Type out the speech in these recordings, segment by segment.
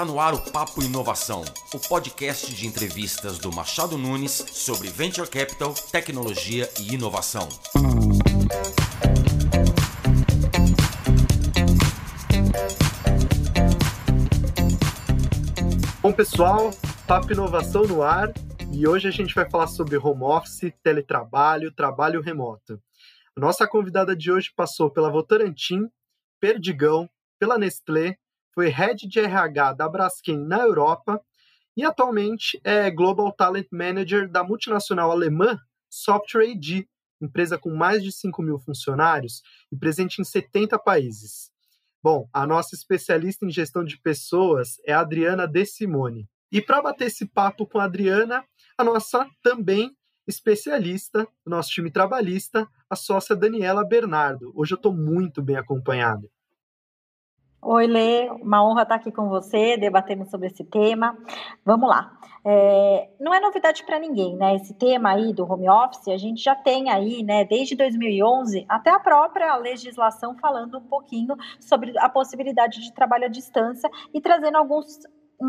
Está no ar o Papo Inovação, o podcast de entrevistas do Machado Nunes sobre Venture Capital, tecnologia e inovação. Bom, pessoal, Papo Inovação no ar e hoje a gente vai falar sobre home office, teletrabalho, trabalho remoto. Nossa convidada de hoje passou pela Votorantim, Perdigão, pela Nestlé, foi head de RH da Braskem na Europa e atualmente é Global Talent Manager da multinacional alemã Software AG, empresa com mais de 5 mil funcionários e presente em 70 países. Bom, a nossa especialista em gestão de pessoas é a Adriana De Simone. E para bater esse papo com a Adriana, a nossa também especialista do nosso time trabalhista, a sócia Daniela Bernardo. Hoje eu estou muito bem acompanhado. Oi, Lê, uma honra estar aqui com você, debatendo sobre esse tema. Vamos lá. É, não é novidade para ninguém, né? Esse tema aí do home office, a gente já tem aí, né, desde 2011, até a própria legislação falando um pouquinho sobre a possibilidade de trabalho à distância e trazendo alguns,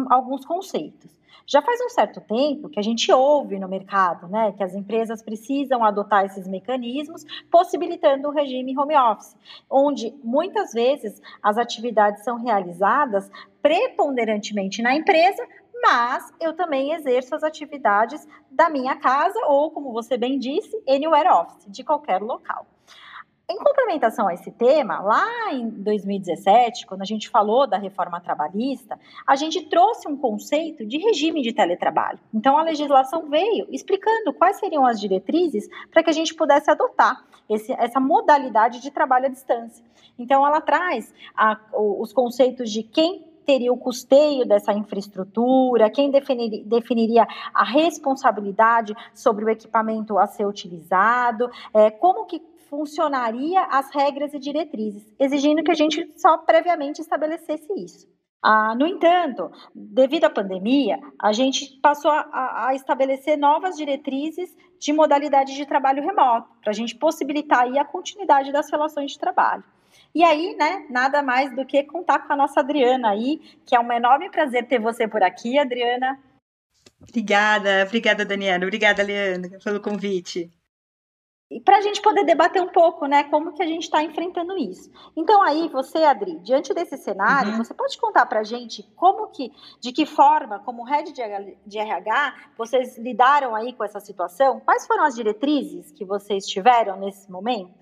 alguns conceitos. Já faz um certo tempo que a gente ouve no mercado, né, que as empresas precisam adotar esses mecanismos, possibilitando o regime home office, onde muitas vezes as atividades são realizadas preponderantemente na empresa, mas eu também exerço as atividades da minha casa ou, como você bem disse, anywhere office, de qualquer local. Em complementação a esse tema, lá em 2017, quando a gente falou da reforma trabalhista, a gente trouxe um conceito de regime de teletrabalho. Então, a legislação veio explicando quais seriam as diretrizes para que a gente pudesse adotar esse, essa modalidade de trabalho à distância. Então, ela traz a, os conceitos de quem teria o custeio dessa infraestrutura, quem definir, definiria a responsabilidade sobre o equipamento a ser utilizado, é, como que funcionaria as regras e diretrizes, exigindo que a gente só previamente estabelecesse isso. Ah, no entanto, devido à pandemia, a gente passou a, a estabelecer novas diretrizes de modalidade de trabalho remoto, para a gente possibilitar a continuidade das relações de trabalho. E aí, né, nada mais do que contar com a nossa Adriana aí, que é um enorme prazer ter você por aqui, Adriana. Obrigada, obrigada, Daniela. Obrigada, Leandro, pelo convite e para a gente poder debater um pouco, né, como que a gente está enfrentando isso. Então aí, você, Adri, diante desse cenário, uhum. você pode contar para a gente como que, de que forma, como head de RH, vocês lidaram aí com essa situação? Quais foram as diretrizes que vocês tiveram nesse momento?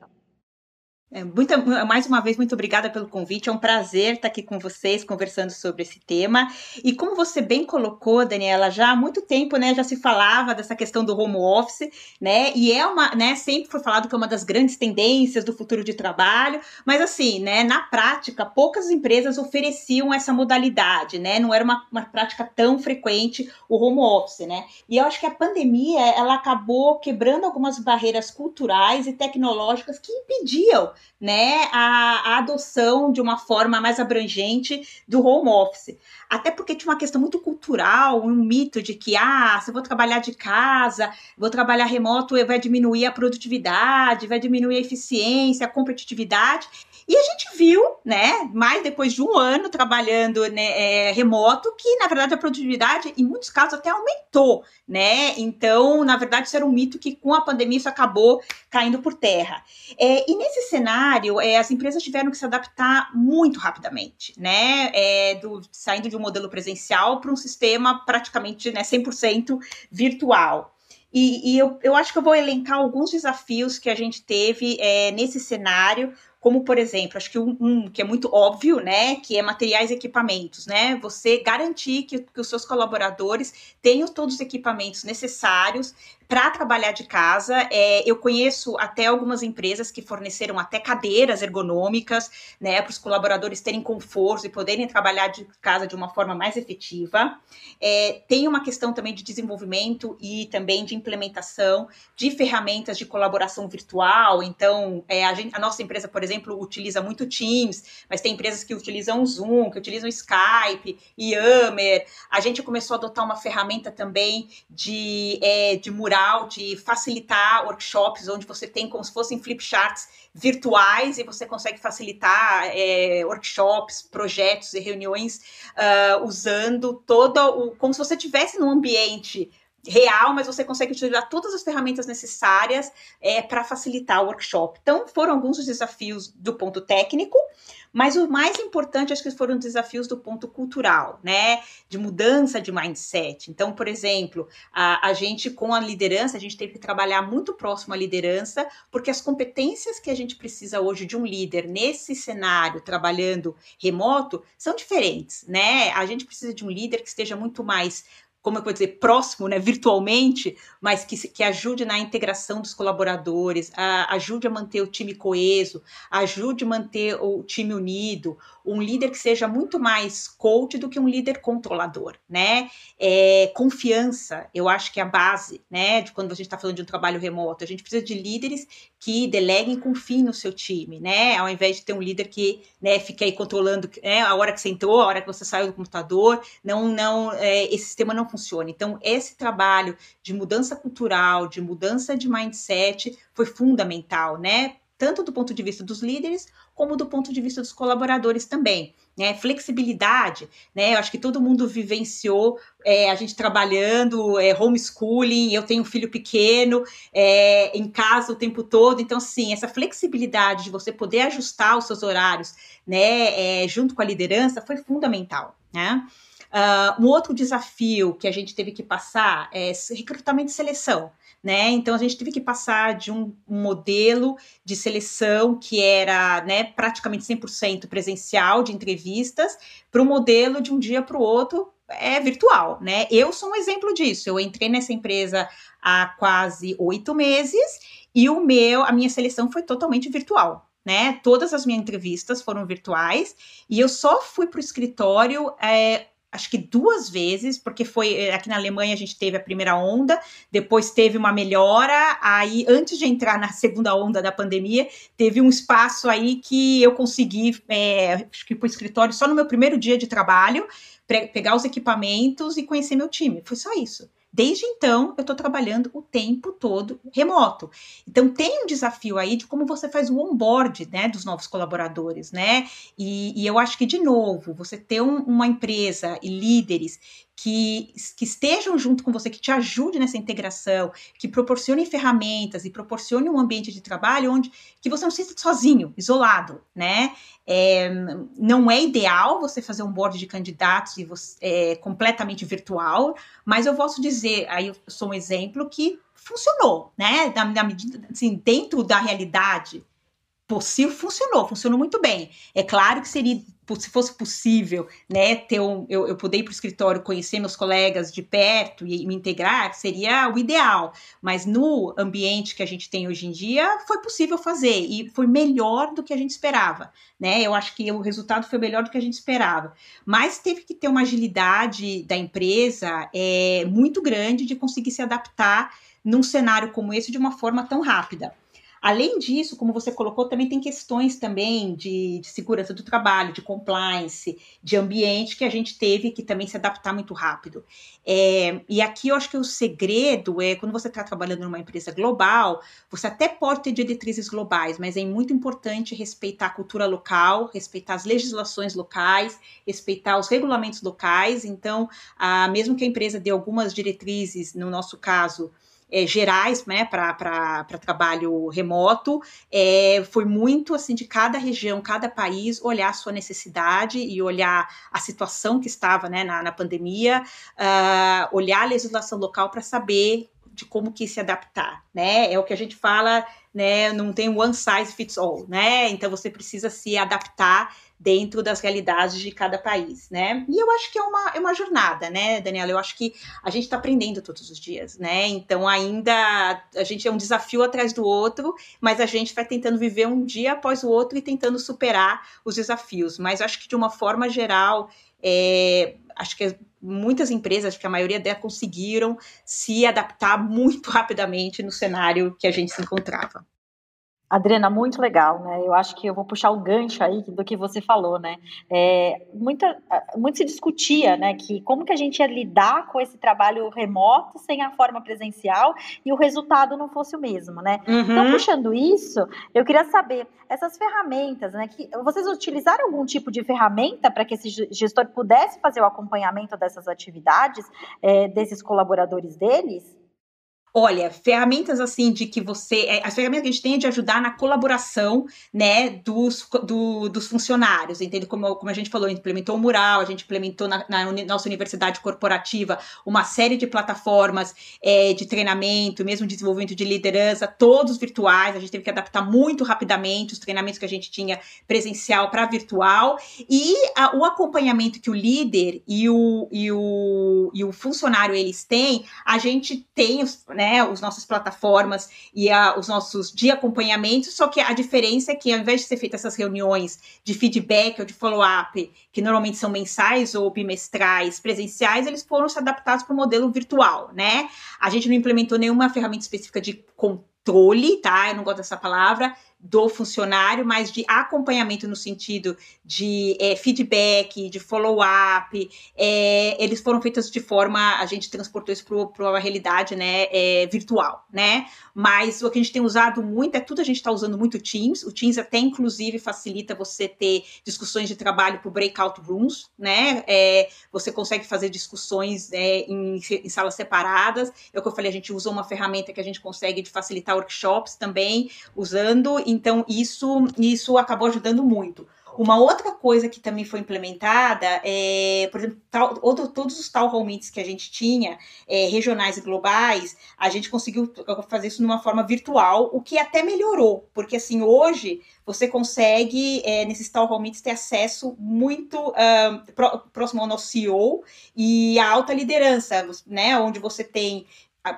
É, muito, mais uma vez, muito obrigada pelo convite. É um prazer estar aqui com vocês, conversando sobre esse tema. E como você bem colocou, Daniela, já há muito tempo, né, já se falava dessa questão do home office, né? E é uma, né, sempre foi falado que é uma das grandes tendências do futuro de trabalho, mas assim, né, na prática, poucas empresas ofereciam essa modalidade, né? Não era uma, uma prática tão frequente o home office, né? E eu acho que a pandemia, ela acabou quebrando algumas barreiras culturais e tecnológicas que impediam né, a, a, adoção de uma forma mais abrangente do home office. Até porque tinha uma questão muito cultural, um mito de que, ah, se eu vou trabalhar de casa, vou trabalhar remoto, vai diminuir a produtividade, vai diminuir a eficiência, a competitividade. E a gente viu, né, mais depois de um ano trabalhando né, é, remoto, que na verdade a produtividade, em muitos casos, até aumentou, né? Então, na verdade, isso era um mito que com a pandemia isso acabou caindo por terra. É, e nesse cenário, é, as empresas tiveram que se adaptar muito rapidamente, né? É, do, saindo de um modelo presencial para um sistema praticamente né, 100% virtual. E, e eu, eu, acho que eu vou elencar alguns desafios que a gente teve é, nesse cenário como por exemplo, acho que um, um, que é muito óbvio, né, que é materiais e equipamentos, né, você garantir que, que os seus colaboradores tenham todos os equipamentos necessários para trabalhar de casa. É, eu conheço até algumas empresas que forneceram até cadeiras ergonômicas, né, para os colaboradores terem conforto e poderem trabalhar de casa de uma forma mais efetiva. É, tem uma questão também de desenvolvimento e também de implementação de ferramentas de colaboração virtual. Então, é, a, gente, a nossa empresa, por exemplo, utiliza muito Teams, mas tem empresas que utilizam Zoom, que utilizam Skype, Yammer. A gente começou a adotar uma ferramenta também de, é, de mural legal de facilitar workshops onde você tem como se fossem flip charts virtuais e você consegue facilitar é, workshops, projetos e reuniões uh, usando todo o como se você estivesse num ambiente real, mas você consegue utilizar todas as ferramentas necessárias é, para facilitar o workshop. Então, foram alguns dos desafios do ponto técnico, mas o mais importante, acho que foram desafios do ponto cultural, né? De mudança de mindset. Então, por exemplo, a, a gente, com a liderança, a gente teve que trabalhar muito próximo à liderança, porque as competências que a gente precisa hoje de um líder nesse cenário, trabalhando remoto, são diferentes, né? A gente precisa de um líder que esteja muito mais como eu vou dizer, próximo, né, virtualmente, mas que, que ajude na integração dos colaboradores, a, ajude a manter o time coeso, ajude a manter o time unido, um líder que seja muito mais coach do que um líder controlador, né? É, confiança, eu acho que é a base, né, de quando a gente está falando de um trabalho remoto. A gente precisa de líderes que deleguem e confiem no seu time, né? Ao invés de ter um líder que, né, fica aí controlando né, a hora que você entrou, a hora que você saiu do computador, não, não, é, esse sistema não funciona. Então, esse trabalho de mudança cultural, de mudança de mindset foi fundamental, né? Tanto do ponto de vista dos líderes, como do ponto de vista dos colaboradores também. Né? Flexibilidade, né? Eu acho que todo mundo vivenciou é, a gente trabalhando, é, homeschooling, eu tenho um filho pequeno, é, em casa o tempo todo. Então, assim, essa flexibilidade de você poder ajustar os seus horários, né, é, junto com a liderança, foi fundamental, né? Uh, um outro desafio que a gente teve que passar é recrutamento e seleção né? Então a gente teve que passar de um, modelo de seleção que era, né, praticamente 100% presencial de entrevistas para o modelo de um dia para o outro é virtual, né? Eu sou um exemplo disso. Eu entrei nessa empresa há quase oito meses e o meu, a minha seleção foi totalmente virtual. Né? Todas as minhas entrevistas foram virtuais e eu só fui para o escritório é, acho que duas vezes, porque foi eh, aqui na Alemanha a gente teve a primeira onda, depois teve uma melhora, aí antes de entrar na segunda onda da pandemia, teve um espaço aí que eu consegui, é, acho que para o escritório só no meu primeiro dia de trabalho, pegar os equipamentos e conhecer meu time. Foi só isso. Desde então, eu estou trabalhando o tempo todo remoto. Então, tem um desafio aí de como você faz o onboard né, dos novos colaboradores, né? E, e eu acho que, de novo, você ter um, uma empresa e líderes que, que estejam junto com você, que te ajude nessa integração, que proporcionem ferramentas e proporcione um ambiente de trabalho onde que você não se sinta sozinho, isolado, né? É, não é ideal você fazer um board de candidatos e você, é, completamente virtual, mas eu posso dizer, aí eu sou um exemplo que funcionou, né? Na, na medida, assim, dentro da realidade possível, funcionou, funcionou muito bem. É claro que seria se fosse possível, né, ter um, eu, eu poder ir para o escritório, conhecer meus colegas de perto e me integrar, seria o ideal. Mas no ambiente que a gente tem hoje em dia, foi possível fazer e foi melhor do que a gente esperava, né? Eu acho que o resultado foi melhor do que a gente esperava. Mas teve que ter uma agilidade da empresa é, muito grande de conseguir se adaptar num cenário como esse de uma forma tão rápida. Além disso, como você colocou, também tem questões também de, de, segurança do trabalho, de compliance, de ambiente que a gente teve que também se adaptar muito rápido. É, e aqui eu acho que o segredo é quando você está trabalhando numa empresa global, você até pode ter diretrizes globais, mas é muito importante respeitar a cultura local, respeitar as legislações locais, respeitar os regulamentos locais. Então, a, mesmo que a empresa dê algumas diretrizes, no nosso caso, é, gerais né, para trabalho remoto. É, foi muito assim de cada região, cada país olhar a sua necessidade e olhar a situação que estava né, na, na pandemia, uh, olhar a legislação local para saber de como que se adaptar, né? É o que a gente fala, né? Não tem one size fits all, né? Então você precisa se adaptar dentro das realidades de cada país, né? E eu acho que é uma, é uma jornada, né, Daniela? Eu acho que a gente está aprendendo todos os dias, né? Então ainda a gente é um desafio atrás do outro, mas a gente vai tentando viver um dia após o outro e tentando superar os desafios. Mas acho que de uma forma geral, é, acho que muitas empresas, acho que a maioria delas conseguiram se adaptar muito rapidamente no cenário que a gente se encontrava. Adriana, muito legal, né? Eu acho que eu vou puxar o gancho aí do que você falou, né? É, muita, muito se discutia, né, que como que a gente ia lidar com esse trabalho remoto sem a forma presencial e o resultado não fosse o mesmo, né? Então, uhum. Então, puxando isso, eu queria saber essas ferramentas, né? Que vocês utilizaram algum tipo de ferramenta para que esse gestor pudesse fazer o acompanhamento dessas atividades é, desses colaboradores deles? Olha, ferramentas assim de que você. É, as ferramentas que a gente tem é de ajudar na colaboração, né, dos, do, dos funcionários, entende? Como, como a gente falou, a gente implementou o mural, a gente implementou na, na nossa universidade corporativa uma série de plataformas é, de treinamento, mesmo desenvolvimento de liderança, todos virtuais. A gente teve que adaptar muito rapidamente os treinamentos que a gente tinha presencial para virtual. E a, o acompanhamento que o líder e o, e, o, e o funcionário eles têm, a gente tem os né, os nossas plataformas e a, os nossos de acompanhamento, só que a diferença é que ao invés de ser feitas essas reuniões de feedback ou de follow-up, que normalmente são mensais ou bimestrais, presenciais, eles foram se adaptados para o modelo virtual, né? A gente não implementou nenhuma ferramenta específica de controle, tá? Eu não gosto dessa palavra, do funcionário, mas de acompanhamento no sentido de é, feedback, de follow-up. É, eles foram feitos de forma, a gente transportou isso para uma realidade né, é, virtual, né? Mas o que a gente tem usado muito é tudo a gente está usando muito Teams. O Teams até inclusive facilita você ter discussões de trabalho por breakout rooms, né? É, você consegue fazer discussões é, em, em, salas separadas. É o que eu falei, a gente usa uma ferramenta que a gente consegue de facilitar workshops também usando então, isso, isso acabou ajudando muito. Uma outra coisa que também foi implementada é, por exemplo, tal, outro, todos os tal hall meetings que a gente tinha, é, regionais e globais, a gente conseguiu fazer isso de uma forma virtual, o que até melhorou, porque assim, hoje você consegue, é, nesses tal hall meetings, ter acesso muito próximo ao nosso CEO e à alta liderança, né, onde você tem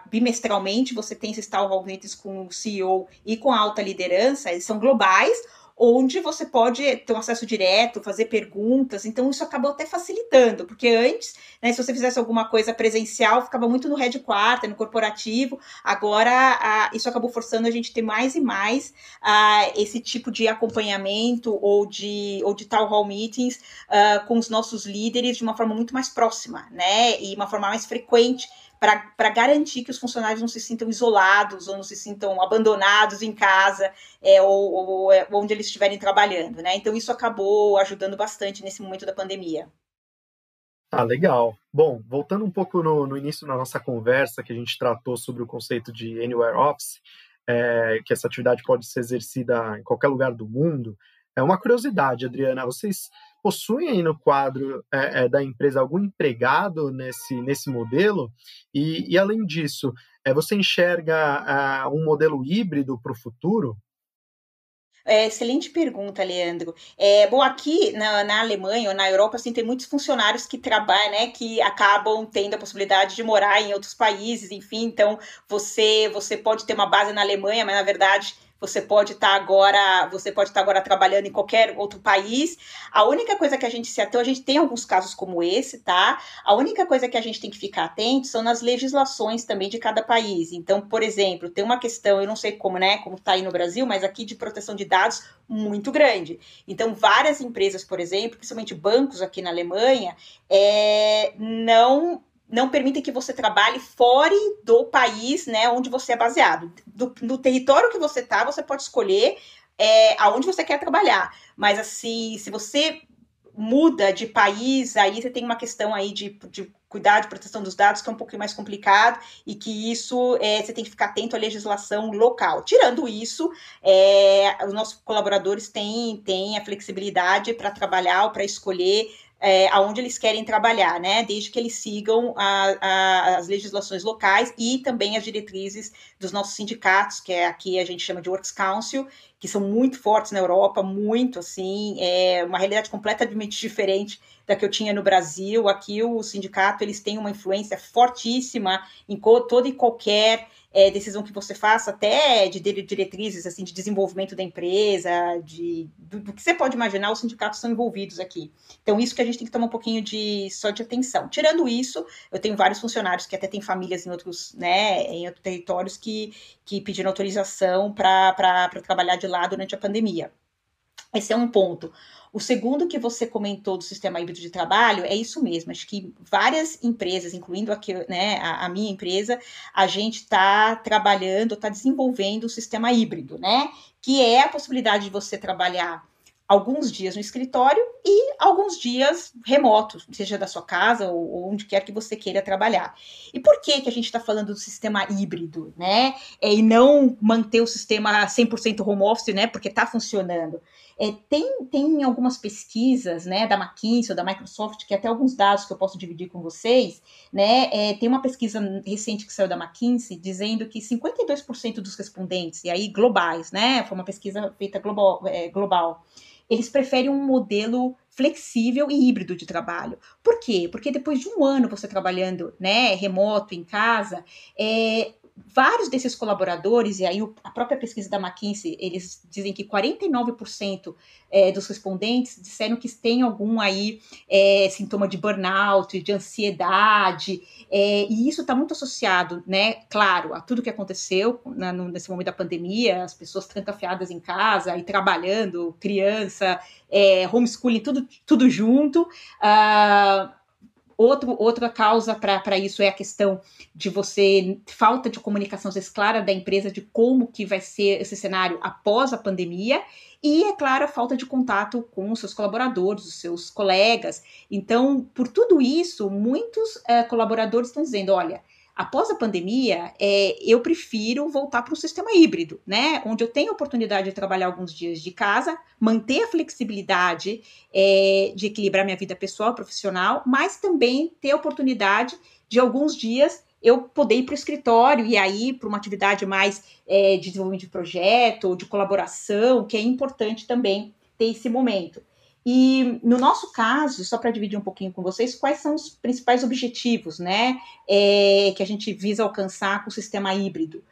bimestralmente você tem esses tal meetings com o CEO e com a alta liderança, eles são globais, onde você pode ter um acesso direto, fazer perguntas, então isso acabou até facilitando, porque antes, né, se você fizesse alguma coisa presencial, ficava muito no headquarter, no corporativo, agora isso acabou forçando a gente ter mais e mais esse tipo de acompanhamento ou de, ou de town hall meetings uh, com os nossos líderes de uma forma muito mais próxima, né, e uma forma mais frequente, para garantir que os funcionários não se sintam isolados ou não se sintam abandonados em casa é, ou, ou é, onde eles estiverem trabalhando, né? Então isso acabou ajudando bastante nesse momento da pandemia. Ah, legal. Bom, voltando um pouco no, no início da nossa conversa, que a gente tratou sobre o conceito de Anywhere Office, é, que essa atividade pode ser exercida em qualquer lugar do mundo, é uma curiosidade, Adriana. Vocês possuem aí no quadro é, é, da empresa algum empregado nesse, nesse modelo? E, e além disso, é, você enxerga um modelo híbrido para o futuro? É, excelente pergunta, Leandro. É, bom, aqui na, na, Alemanha ou na Europa, assim, tem muitos funcionários que trabalham, né, que acabam tendo a possibilidade de morar em outros países, enfim, então você, você pode ter uma base na Alemanha, mas na verdade você pode estar tá agora, você pode estar tá agora trabalhando em qualquer outro país. A única coisa que a gente se atenta, a gente tem alguns casos como esse, tá? A única coisa que a gente tem que ficar atento são nas legislações também de cada país. Então, por exemplo, tem uma questão, eu não sei como, né, como está aí no Brasil, mas aqui de proteção de dados muito grande. Então, várias empresas, por exemplo, principalmente bancos aqui na Alemanha, é, não não permitem que você trabalhe fora do país, né, onde você é baseado. Do, no território que você está, você pode escolher é, aonde você quer trabalhar. Mas assim, se você muda de país, aí você tem uma questão aí de, de cuidar de proteção dos dados que é um pouquinho mais complicado e que isso é, você tem que ficar atento à legislação local. Tirando isso, é, os nossos colaboradores têm, têm a flexibilidade para trabalhar ou para escolher é, aonde eles querem trabalhar, né? Desde que eles sigam a, a, as legislações locais e também as diretrizes dos nossos sindicatos, que é aqui a gente chama de Works Council, que são muito fortes na Europa, muito assim, é uma realidade completamente diferente da que eu tinha no Brasil. Aqui o sindicato eles têm uma influência fortíssima em toda e qualquer é, decisão que você faça, até de diretrizes assim de desenvolvimento da empresa, de do, do, que você pode imaginar, os sindicatos são envolvidos aqui. Então isso que a gente tem que tomar um pouquinho de só de atenção. Tirando isso, eu tenho vários funcionários que até têm famílias em outros, né, em outros territórios que que pediram autorização para trabalhar de lá durante a pandemia. Esse é um ponto. O segundo que você comentou do sistema híbrido de trabalho é isso mesmo. Acho que várias empresas, incluindo aqui, né, a, a minha empresa, a gente está trabalhando, está desenvolvendo o sistema híbrido, né? Que é a possibilidade de você trabalhar alguns dias no escritório e alguns dias remotos, seja da sua casa ou, ou onde quer que você queira trabalhar. E por que que a gente está falando do sistema híbrido, né? É, e não manter o sistema 100% home office, né? Porque está funcionando. É, tem, tem algumas pesquisas, né, da McKinsey ou da Microsoft, que até alguns dados que eu posso dividir com vocês, né, é, tem uma pesquisa recente que saiu da McKinsey dizendo que 52% dos respondentes, e aí globais, né, foi uma pesquisa feita global, é, global eles preferem um modelo flexível e híbrido de trabalho. Por quê? Porque depois de um ano você trabalhando, né, remoto, em casa, é, vários desses colaboradores, e aí a própria pesquisa da McKinsey, eles dizem que 49% é, dos respondentes disseram que tem algum aí é, sintoma de burnout, de ansiedade, é, e isso está muito associado, né, claro, a tudo que aconteceu na, no, nesse momento da pandemia, as pessoas trancafiadas em casa e trabalhando, criança, é, homeschooling, tudo, tudo junto, uh, Outro, outra causa para isso é a questão de você falta de comunicação vezes, clara da empresa de como que vai ser esse cenário após a pandemia e é claro a falta de contato com os seus colaboradores, os seus colegas. Então, por tudo isso, muitos é, colaboradores estão dizendo, olha, após a pandemia, é, eu prefiro voltar para um sistema híbrido, né? Onde eu tenho a oportunidade de trabalhar alguns dias de casa, manter a flexibilidade é, de equilibrar minha vida pessoal profissional, mas também ter a oportunidade de alguns dias eu poder ir para o escritório e aí para uma atividade mais é, de desenvolvimento de projeto de colaboração, que é importante também ter esse momento. E no nosso caso, só para dividir um pouquinho com vocês, quais são os principais objetivos, né, é, que a gente visa alcançar com o sistema híbrido?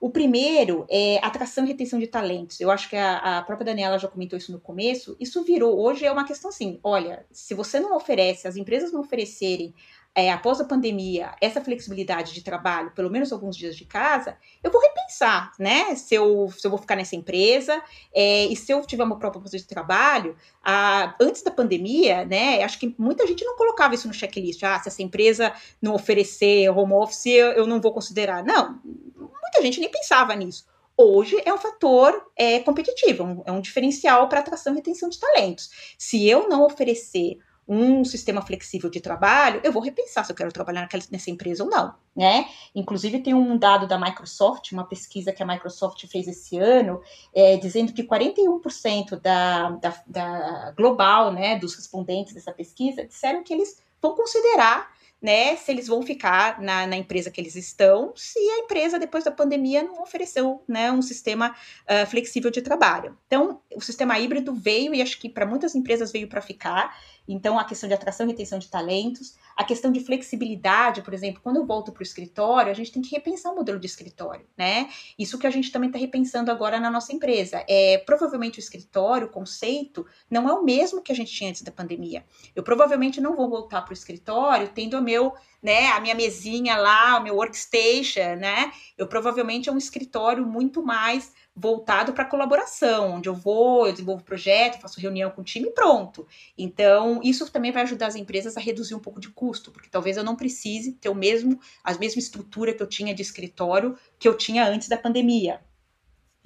O primeiro é atração e retenção de talentos. Eu acho que a, a, própria Daniela já comentou isso no começo. Isso virou, hoje é uma questão assim: olha, se você não oferece, as empresas não oferecerem é, após a pandemia, essa flexibilidade de trabalho, pelo menos alguns dias de casa, eu vou repensar, né? Se eu, se eu vou ficar nessa empresa é, e se eu tiver uma própria posição de trabalho. A, antes da pandemia, né? Acho que muita gente não colocava isso no checklist. Ah, se essa empresa não oferecer home office, eu, eu não vou considerar. Não, muita gente nem pensava nisso hoje é um fator é, competitivo, é um, é um diferencial para atração e retenção de talentos. Se eu não oferecer um sistema flexível de trabalho, eu vou repensar se eu quero trabalhar naquela, nessa empresa ou não, né? Inclusive tem um dado da Microsoft, uma pesquisa que a Microsoft fez esse ano, é, dizendo que 41% da, da, da global, né, dos respondentes dessa pesquisa disseram que eles vão considerar né, se eles vão ficar na, na, empresa que eles estão, se a empresa, depois da pandemia, não ofereceu né, um sistema uh, flexível de trabalho. Então, o sistema híbrido veio, e acho que para muitas empresas veio para ficar, então, a questão de atração e retenção de talentos, a questão de flexibilidade, por exemplo, quando eu volto para o escritório, a gente tem que repensar o modelo de escritório, né? Isso que a gente também está repensando agora na nossa empresa. É, provavelmente o escritório, o conceito, não é o mesmo que a gente tinha antes da pandemia. Eu provavelmente não vou voltar para o escritório tendo o meu né, a minha mesinha lá, o meu workstation, né? Eu provavelmente é um escritório muito mais voltado para colaboração, onde eu vou, eu desenvolvo projeto, faço reunião com o time e pronto. Então, isso também vai ajudar as empresas a reduzir um pouco de custo, porque talvez eu não precise ter o mesmo, a mesma estrutura que eu tinha de escritório que eu tinha antes da pandemia.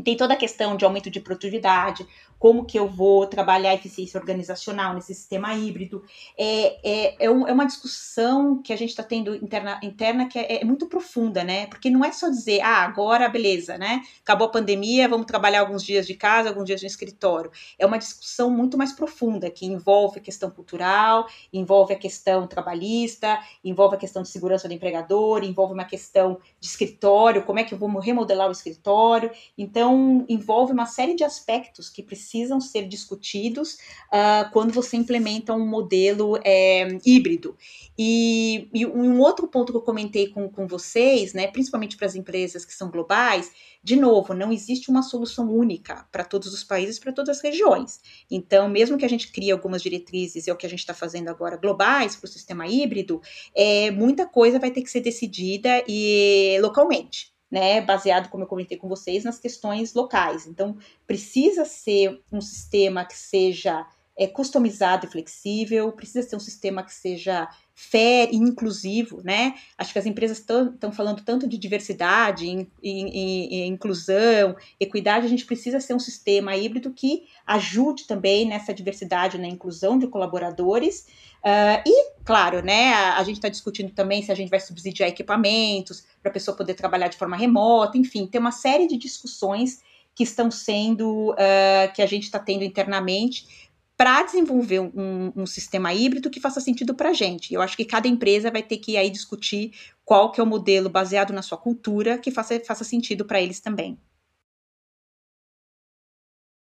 E tem toda a questão de aumento de produtividade, como que eu vou trabalhar a eficiência organizacional nesse sistema híbrido. É, é, é, um, é uma discussão que a gente está tendo interna, interna que é, é, muito profunda, né? Porque não é só dizer, ah, agora beleza, né? Acabou a pandemia, vamos trabalhar alguns dias de casa, alguns dias no escritório. É uma discussão muito mais profunda, que envolve a questão cultural, envolve a questão trabalhista, envolve a questão de segurança do empregador, envolve uma questão de escritório, como é que eu vou remodelar o escritório. Então, Então, envolve uma série de aspectos que precisam ser discutidos uh, quando você implementa um modelo é, híbrido. E, e, um outro ponto que eu comentei com, com vocês, né, principalmente para as empresas que são globais, de novo, não existe uma solução única para todos os países, para todas as regiões. Então, mesmo que a gente crie algumas diretrizes, é o que a gente está fazendo agora, globais para o sistema híbrido, é, muita coisa vai ter que ser decidida e localmente né, baseado, como eu comentei com vocês, nas questões locais. Então, precisa ser um sistema que seja é, customizado e flexível, precisa ser um sistema que seja fair e inclusivo, né? Acho que as empresas estão falando tanto de diversidade, in, in, in, inclusão, equidade, a gente precisa ser um sistema híbrido que ajude também nessa diversidade, na inclusão de colaboradores, Uh, e, claro, né, a, a gente está discutindo também se a gente vai subsidiar equipamentos para a pessoa poder trabalhar de forma remota, enfim, tem uma série de discussões que estão sendo, uh, que a gente está tendo internamente para desenvolver um, um, sistema híbrido que faça sentido para a gente. Eu acho que cada empresa vai ter que aí discutir qual que é o modelo baseado na sua cultura que faça, faça sentido para eles também.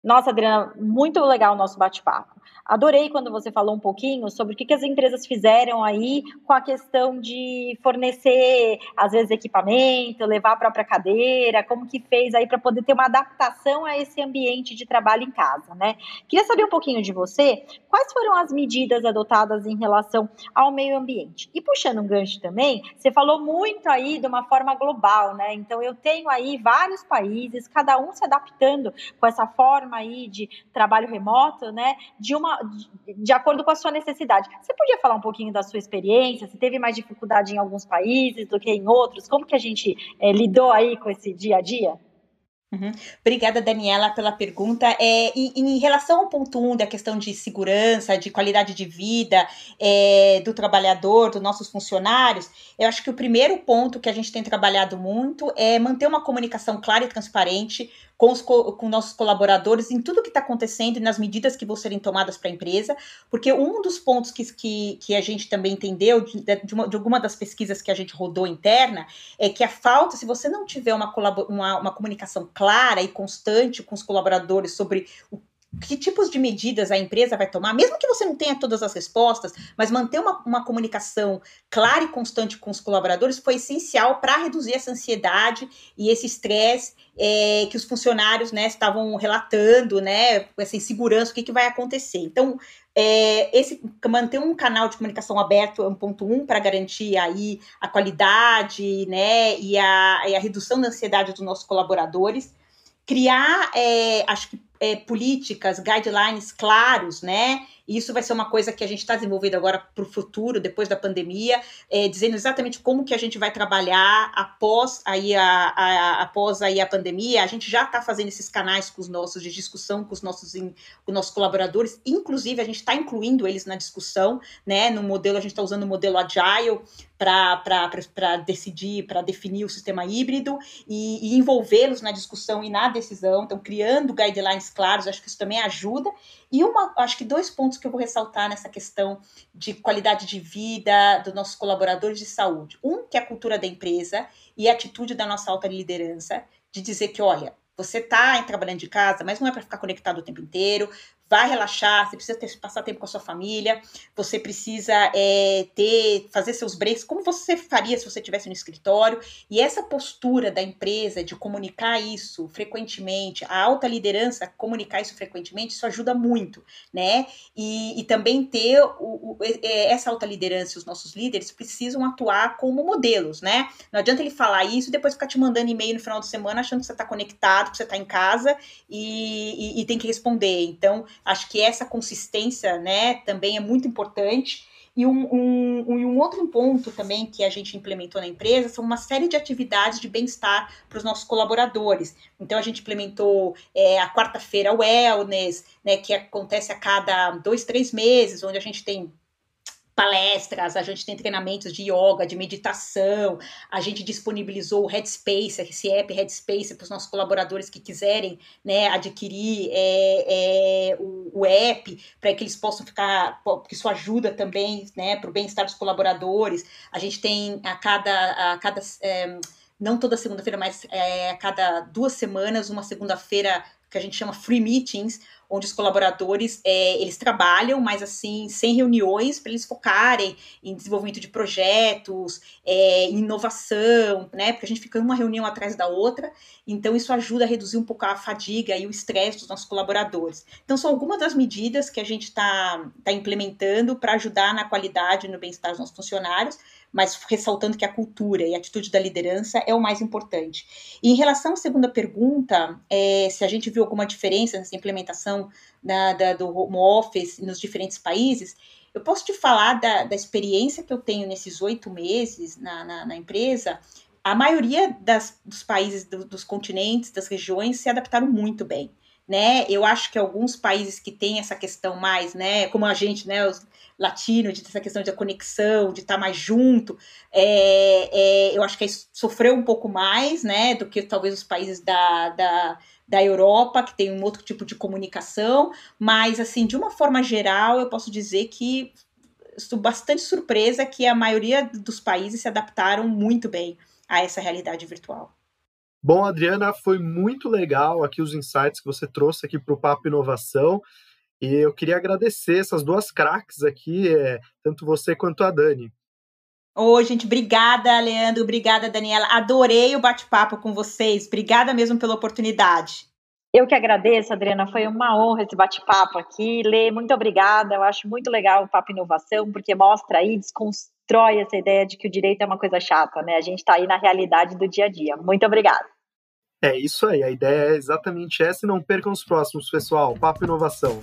Nossa, Adriana, muito legal o nosso bate-papo. Adorei quando você falou um pouquinho sobre o que, que as empresas fizeram aí com a questão de fornecer, às vezes, equipamento, levar a própria cadeira, como que fez aí para poder ter uma adaptação a esse ambiente de trabalho em casa, né? Queria saber um pouquinho de você, quais foram as medidas adotadas em relação ao meio ambiente? E puxando um gancho também, você falou muito aí de uma forma global, né? Então eu tenho aí vários países, cada um se adaptando com essa forma aí de trabalho remoto, né? De uma de acordo com a sua necessidade. Você podia falar um pouquinho da sua experiência? Se teve mais dificuldade em alguns países do que em outros? Como que a gente é, lidou aí com esse dia a dia? Uhum. Obrigada, Daniela, pela pergunta. É, em, em, relação ao ponto 1 um da questão de segurança, de qualidade de vida é, do trabalhador, dos nossos funcionários, eu acho que o primeiro ponto que a gente tem trabalhado muito é manter uma comunicação clara e transparente com, os, com nossos colaboradores em tudo que está acontecendo e nas medidas que vão serem tomadas para a empresa, porque um dos pontos que, que, que a gente também entendeu de, de, uma, de, alguma das pesquisas que a gente rodou interna é que a falta, se você não tiver uma, uma, uma comunicação clara e constante com os colaboradores sobre o que tipos de medidas a empresa vai tomar, mesmo que você não tenha todas as respostas, mas manter uma, uma comunicação clara e constante com os colaboradores foi essencial para reduzir essa ansiedade e esse estresse é, que os funcionários né, estavam relatando, né, essa insegurança, o que, que vai acontecer. Então, é, esse manter um canal de comunicação aberto é um ponto um para garantir aí a qualidade, né, e a, e a redução da ansiedade dos nossos colaboradores. Criar, é, acho que é, políticas, guidelines claros, né? E isso vai ser uma coisa que a gente está desenvolvendo agora para o futuro, depois da pandemia, é, dizendo exatamente como que a gente vai trabalhar após aí a, a após aí a pandemia. A gente já está fazendo esses canais com os nossos de discussão com os nossos, com os nossos colaboradores, inclusive a gente está incluindo eles na discussão, né? No modelo, a gente está usando o modelo Agile para decidir, para definir o sistema híbrido e, e envolvê-los na discussão e na decisão. Então, criando guidelines claros, acho que isso também ajuda. E uma, acho que dois pontos que eu vou ressaltar nessa questão de qualidade de vida dos nossos colaboradores de saúde. Um, que é a cultura da empresa e a atitude da nossa alta liderança, de dizer que, olha, você está trabalhando de casa, mas não é para ficar conectado o tempo inteiro vai relaxar, você precisa ter, passar tempo com a sua família, você precisa é, ter, fazer seus breaks, como você faria se você estivesse no escritório. E essa postura da empresa de comunicar isso frequentemente, a alta liderança comunicar isso frequentemente, isso ajuda muito, né? E, e também ter o, o, essa alta liderança, os nossos líderes precisam atuar como modelos, né? Não adianta ele falar isso e depois ficar te mandando e-mail no final de semana achando que você está conectado, que você está em casa e, e, e tem que responder. Então, Acho que essa consistência, né, também é muito importante. E um, um, um, outro ponto também que a gente implementou na empresa são uma série de atividades de bem-estar para os nossos colaboradores. Então, a gente implementou é, a quarta-feira wellness, né, que acontece a cada dois, três meses, onde a gente tem palestras, a gente tem treinamentos de yoga, de meditação, a gente disponibilizou o Headspace, esse app Headspace para os nossos colaboradores que quiserem né, adquirir é, é, o, o, app para que eles possam ficar, porque isso ajuda também né, para o bem-estar dos colaboradores. A gente tem a cada, a cada é, não toda segunda-feira, mas é, a cada duas semanas, uma segunda-feira que a gente chama free meetings, onde os colaboradores é, eles trabalham, mas assim sem reuniões para eles focarem em desenvolvimento de projetos, é, inovação, né? Porque a gente fica uma reunião atrás da outra, então isso ajuda a reduzir um pouco a fadiga e o estresse dos nossos colaboradores. Então são algumas das medidas que a gente está tá implementando para ajudar na qualidade e no bem-estar dos nossos funcionários mas ressaltando que a cultura e a atitude da liderança é o mais importante. E em relação à segunda pergunta, é, se a gente viu alguma diferença nessa implementação da, da, do home office nos diferentes países, eu posso te falar da, da experiência que eu tenho nesses oito meses na, na, na, empresa. A maioria das, dos países, do, dos continentes, das regiões se adaptaram muito bem né? Eu acho que alguns países que têm essa questão mais, né, como a gente, né, os latinos, de essa questão de conexão, de estar mais junto, é, é, eu acho que sofreu um pouco mais, né, do que talvez os países da, da, da Europa, que tem um outro tipo de comunicação, mas, assim, de uma forma geral, eu posso dizer que estou bastante surpresa que a maioria dos países se adaptaram muito bem a essa realidade virtual. Bom, Adriana, foi muito legal aqui os insights que você trouxe aqui para o Papo Inovação. E eu queria agradecer essas duas craques aqui, é, tanto você quanto a Dani. Oi, gente, obrigada, Leandro, obrigada, Daniela. Adorei o bate-papo com vocês. Obrigada mesmo pela oportunidade. Eu que agradeço, Adriana. Foi uma honra esse bate-papo aqui. Lê, muito obrigada. Eu acho muito legal o Papo Inovação, porque mostra aí, desconstrói essa ideia de que o direito é uma coisa chata, né? A gente está aí na realidade do dia a dia. Muito obrigada. É isso aí, a ideia é exatamente essa e não percam os próximos, pessoal. Papo Inovação.